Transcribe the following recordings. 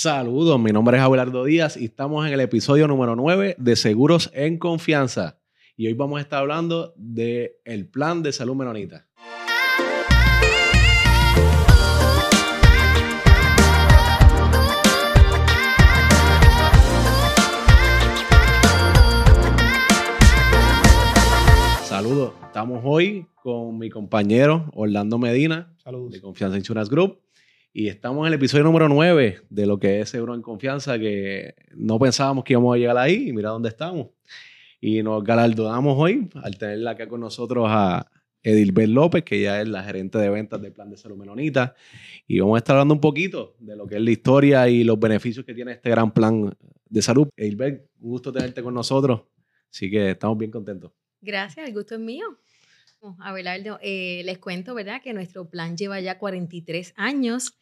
Saludos, mi nombre es Abelardo Díaz y estamos en el episodio número 9 de Seguros en Confianza. Y hoy vamos a estar hablando del el plan de salud menonita. Saludos, estamos hoy con mi compañero Orlando Medina Saludos. de Confianza Insurance Group. Y estamos en el episodio número 9 de lo que es Seguro en Confianza, que no pensábamos que íbamos a llegar ahí y mira dónde estamos. Y nos galardonamos hoy al tenerla acá con nosotros a Edilbert López, que ya es la gerente de ventas del Plan de Salud Menonita. Y vamos a estar hablando un poquito de lo que es la historia y los beneficios que tiene este gran plan de salud. Edilbert, un gusto tenerte con nosotros. Así que estamos bien contentos. Gracias, el gusto es mío. Abelardo, eh, les cuento, ¿verdad? Que nuestro plan lleva ya 43 años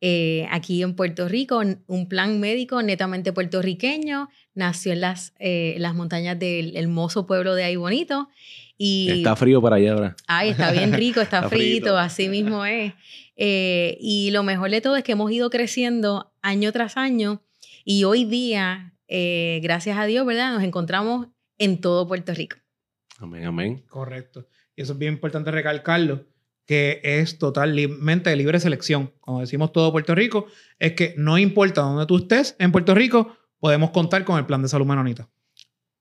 eh, aquí en Puerto Rico, un plan médico netamente puertorriqueño, nació en las, eh, las montañas del hermoso pueblo de Ahí Bonito. Y, Está frío para allá ahora. Ay, está bien rico, está, Está frito, frito. así mismo es. Eh, y lo mejor de todo es que hemos ido creciendo año tras año y hoy día, gracias a Dios, ¿verdad? Nos encontramos en todo Puerto Rico. Amén, amén. Correcto. Y eso es bien importante recalcarlo, que es totalmente de libre selección. Como decimos todo Puerto Rico, es que no importa dónde tú estés en Puerto Rico, podemos contar con el plan de salud menonita.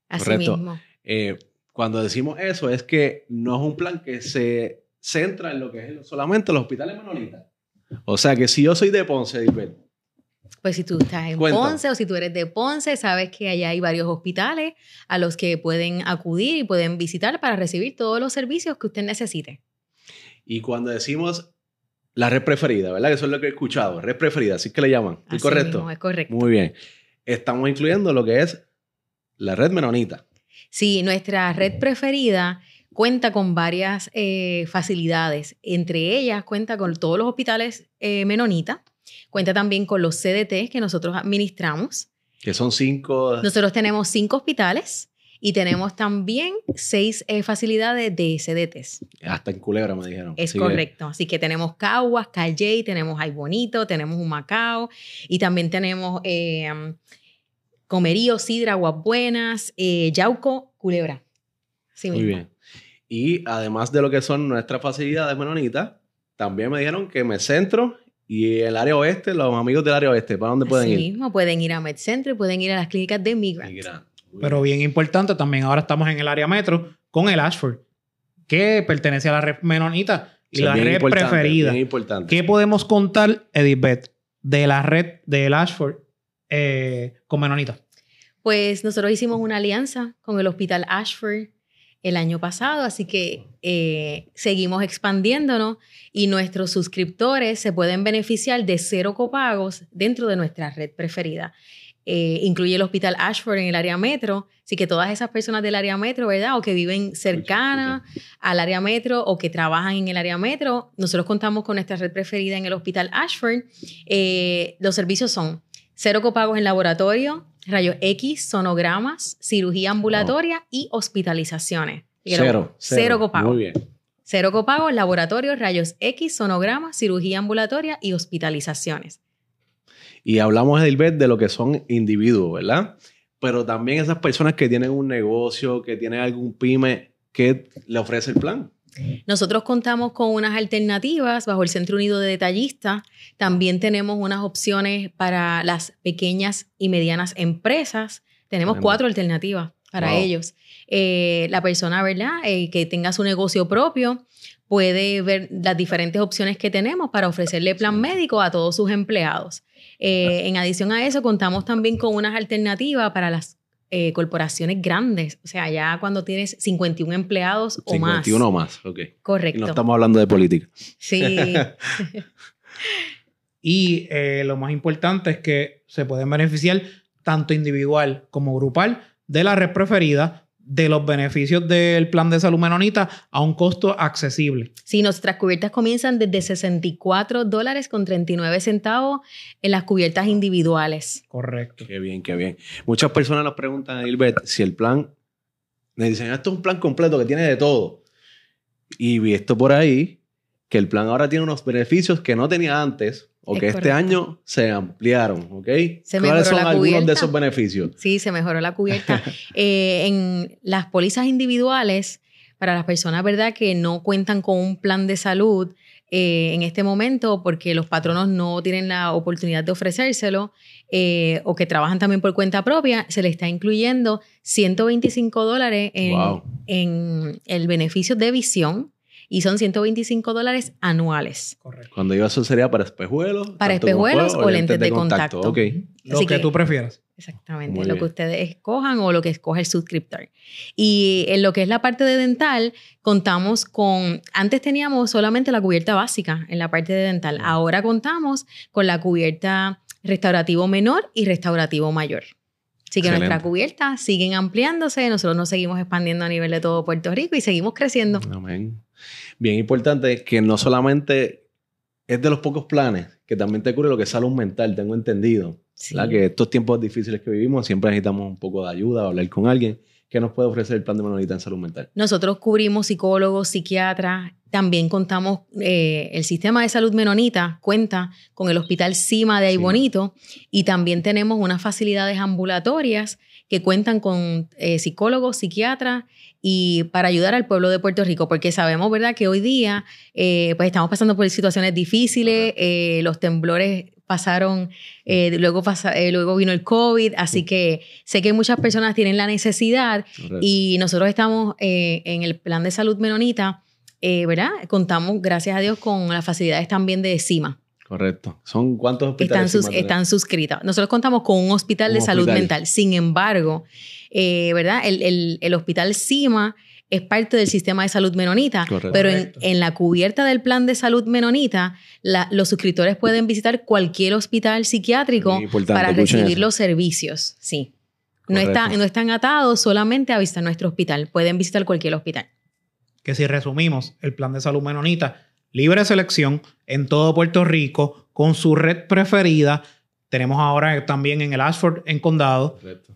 Así Correcto. mismo. Eh, cuando decimos eso es que no es un plan que se centra en lo que es solamente los hospitales menonitas. O sea que si yo soy de Ponce, Edilbert, Pues si tú estás en. Ponce o si tú eres de Ponce, sabes que allá hay varios hospitales a los que pueden acudir y pueden visitar para recibir todos los servicios que usted necesite. y cuando decimos la red preferida, ¿verdad? Que eso es lo que he escuchado, red preferida, así que le llaman. ¿Estoy Así correcto? mismo, es correcto. Muy bien. Estamos incluyendo lo que es la red menonita. Sí, nuestra red preferida cuenta con varias eh, facilidades. Entre ellas cuenta con todos los hospitales eh, menonitas. Cuenta también con los CDT que nosotros administramos. Que son cinco. Nosotros tenemos cinco hospitales y tenemos también seis eh, facilidades de CDTs. Hasta en Culebra me dijeron. Es Así que- correcto. Así que tenemos Caguas, Calley, tenemos Ay Bonito, tenemos Humacao y también tenemos eh, Comerío, Sidra, Aguas Buenas, eh, Yauco, Culebra. Así Muy mismo. bien. Y además de lo que son nuestras facilidades menonitas, también me dijeron que me centro y el área oeste, los amigos del área oeste, ¿para dónde pueden Así ir? mismo, pueden ir a MedCentro y pueden ir a las clínicas de Migrant. Pero bien importante, también ahora estamos en el área metro con el Ashford, que pertenece a la red menonita y la bien red importante, preferida. Bien importante. ¿Qué podemos contar, Edith de la red del Ashford eh, con menonita? Pues nosotros hicimos una alianza con el Hospital Ashford el año pasado, así que eh, seguimos expandiéndonos y nuestros suscriptores se pueden beneficiar de cero copagos dentro de nuestra red preferida. Eh, incluye el Hospital Ashford en el área metro, así que todas esas personas del área metro, ¿verdad? O que viven cercanas al área metro o que trabajan en el área metro, nosotros contamos con nuestra red preferida en el Hospital Ashford. Eh, los servicios son cero copagos en laboratorio, rayos X, sonogramas, cirugía ambulatoria y hospitalizaciones. Cero, cero. Cero copagos. Muy bien. Cero copagos, laboratorio, rayos X, sonogramas, cirugía ambulatoria y hospitalizaciones. Y hablamos, Edilbert, de lo que son individuos, ¿verdad? Pero también esas personas que tienen un negocio, que tienen algún pyme, que le ofrece el plan. Nosotros contamos con unas alternativas bajo el Centro Unido de Detallistas. También tenemos unas opciones para las pequeñas y medianas empresas. Tenemos Tenemos. cuatro alternativas para Wow. ellos. Eh, la persona, ¿verdad? Eh, que tenga su negocio propio puede ver las diferentes opciones que tenemos para ofrecerle plan médico a todos sus empleados. Eh, en adición a eso, contamos también con unas alternativas para las eh, corporaciones grandes. O sea, ya cuando tienes 51 empleados o más. 51 más, ok. Y Correcto. no estamos hablando de política. Sí, Y eh, lo más importante es que se pueden beneficiar tanto individual como grupal de la red preferida, de los beneficios del plan de salud menonita a un costo accesible. sí, nuestras cubiertas comienzan desde 64 dólares con 39 centavos en las cubiertas individuales. Correcto. Qué bien, qué bien. Muchas personas nos preguntan, Edilbert, si el plan, me dicen, esto es un plan completo que tiene de todo. Y vi esto por ahí que el plan ahora tiene unos beneficios que no tenía antes o Es que este año se ampliaron, ¿ok? Se ¿Cuáles son la algunos de esos beneficios? Sí, se mejoró la cubierta. Eh, en las pólizas individuales, para las personas, ¿verdad?, que no cuentan con un plan de salud eh, en este momento porque los patronos no tienen la oportunidad de ofrecérselo eh, o que trabajan también por cuenta propia, se le está incluyendo 125 dólares en, Wow. en el beneficio de visión y son 125 dólares anuales. Correcto. Cuando digo eso sería para espejuelos. Para espejuelos o lentes de contacto. Ok. Lo Así que, que- tú prefieras. Exactamente, Muy lo bien. que ustedes escojan o lo que escoge el suscriptor. Y en lo que es la parte de dental, contamos con, antes teníamos solamente la cubierta básica en la parte de dental, ahora contamos con la cubierta restaurativo menor y restaurativo mayor. Así que Excelente. nuestras cubiertas siguen ampliándose, nosotros nos seguimos expandiendo a nivel de todo Puerto Rico y seguimos creciendo. Amén. Bien importante que no solamente es de los pocos planes, que también te cubre lo que es salud mental, tengo entendido. Sí. Que estos tiempos difíciles que vivimos siempre necesitamos un poco de ayuda, hablar con alguien que nos puede ofrecer el plan de Manolita en salud mental. Nosotros cubrimos psicólogos, psiquiatras, también contamos, eh, el sistema de salud menonita cuenta con el Hospital Cima de Ay Sí. Bonito y también tenemos unas facilidades ambulatorias que cuentan con eh, psicólogos, psiquiatras y para ayudar al pueblo de Puerto Rico, porque sabemos, ¿verdad?, que hoy día eh, pues estamos pasando por situaciones difíciles, eh, los temblores pasaron, eh, luego, pasa- eh, luego vino el COVID, así que sé que muchas personas tienen la necesidad Correcto. y nosotros estamos eh, en el plan de salud menonita, eh, ¿verdad? Contamos, gracias a Dios, con las facilidades también de CIMA. Correcto. ¿Son cuántos Están, hospitales? sus- Cima tenemos? están suscritas. Nosotros contamos con un hospital Un de salud mental. Sin embargo, ¿verdad? El, el- el hospital CIMA es parte del sistema de salud menonita, Correcto. pero en, la cubierta del plan de salud menonita, la- los suscriptores pueden visitar cualquier hospital psiquiátrico para recibir eso. los servicios. Sí. No, está, no están atados solamente a visitar nuestro hospital. Pueden visitar cualquier hospital. Que si resumimos, el plan de salud menonita, libre selección en todo Puerto Rico, con su red preferida. Tenemos ahora también en el Ashford, en Condado. Correcto.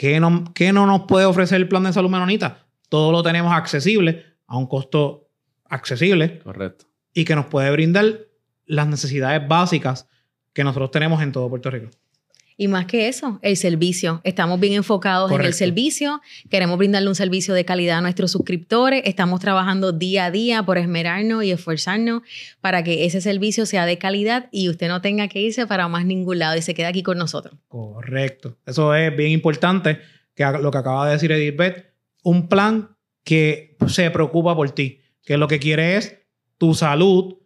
¿Qué no, qué no nos puede ofrecer el plan de salud menonita? Todo lo tenemos accesible, a un costo accesible Correcto. y que nos puede brindar las necesidades básicas que nosotros tenemos en todo Puerto Rico. Y más que eso, el servicio. Estamos bien enfocados en el servicio. Queremos brindarle un servicio de calidad a nuestros suscriptores. Estamos trabajando día a día por esmerarnos y esforzarnos para que ese servicio sea de calidad y usted no tenga que irse para más ningún lado y se quede aquí con nosotros. Correcto. Eso es bien importante, que lo que acaba de decir Edith un plan que se preocupa por ti, que lo que quiere es tu salud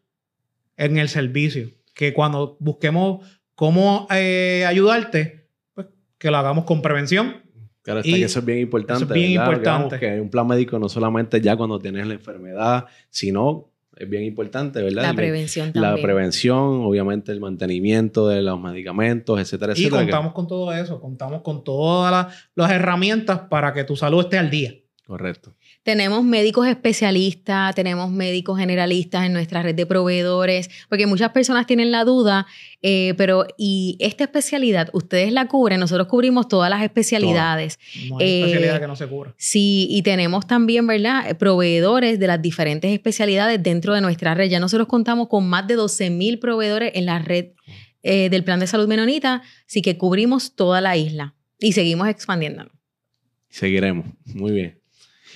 en el servicio. Que cuando busquemos cómo eh, ayudarte, pues que lo hagamos con prevención. Claro, está Y que eso es bien importante. eso es bien ¿verdad? importante. Que un plan médico no solamente ya cuando tienes la enfermedad, sino es bien importante, ¿verdad? La prevención La también. prevención, obviamente el mantenimiento de los medicamentos, etcétera, Y etcétera. que- contamos con todo eso, contamos con todas las, las herramientas para que tu salud esté al día. Correcto. Tenemos médicos especialistas, tenemos médicos generalistas en nuestra red de proveedores, porque muchas personas tienen la duda, eh, pero ¿y esta especialidad ustedes la cubren? Nosotros cubrimos todas las especialidades. No hay Eh, especialidad que no se cubra. Sí, y tenemos también, ¿verdad? Eh, Proveedores de las diferentes especialidades dentro de nuestra red. Ya nosotros contamos con más de 12 mil proveedores en la red eh, del Plan de Salud Menonita, así que cubrimos toda la isla y seguimos expandiéndonos. Seguiremos. Muy bien.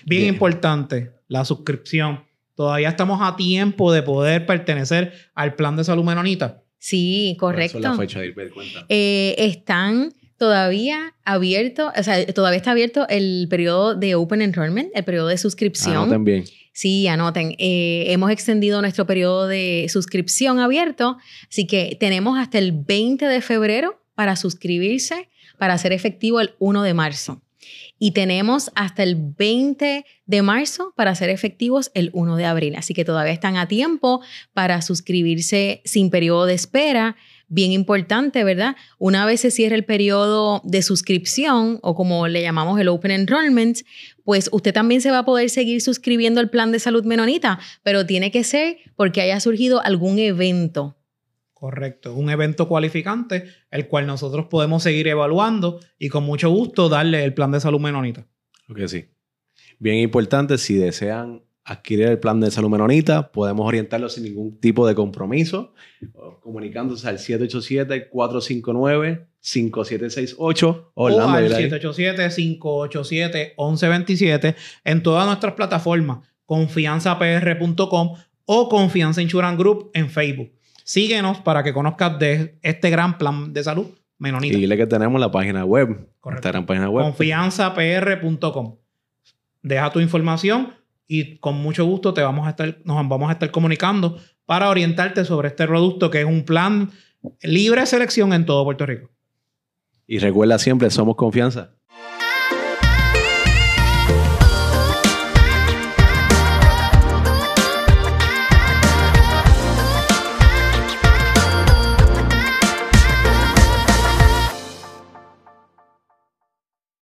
Bien, Bien. importante, la suscripción. Todavía estamos a tiempo de poder pertenecer al plan de salud menonita. Sí, ¿Cuál es la correcto. fecha de ir? Cuenta. Eh, están todavía abiertos, o sea, todavía está abierto el periodo de Open Enrollment, el periodo de suscripción. Anoten bien. Sí, anoten. Eh, hemos extendido nuestro periodo de suscripción abierto, así que tenemos hasta el 20 de febrero para suscribirse, para hacer efectivo el 1 de marzo. Y tenemos hasta el 20 de marzo para hacer efectivos el 1 de abril. Así que todavía están a tiempo para suscribirse sin periodo de espera. Bien importante, ¿verdad? Una vez se cierre el periodo de suscripción o como le llamamos el Open Enrollment, pues usted también se va a poder seguir suscribiendo al plan de salud menonita, pero tiene que ser porque haya surgido algún evento. Correcto. Un evento cualificante, el cual nosotros podemos seguir evaluando y con mucho gusto darle el plan de salud menonita. Lo que sí. Bien importante, si desean adquirir el plan de salud menonita, podemos orientarlo sin ningún tipo de compromiso, comunicándose al 787-459-5768 o al 787-587-1127 en todas nuestras plataformas, confianzapr.com o Confianza Insurance Group en Facebook. Síguenos para que conozcas de este gran plan de salud menonita. Y dile que tenemos la página web. Correcto. Esta página web. Confianzapr.com. Deja tu información y con mucho gusto te vamos a estar, nos vamos a estar comunicando para orientarte sobre este producto que es un plan libre de selección en todo Puerto Rico. Y recuerda siempre, somos confianza.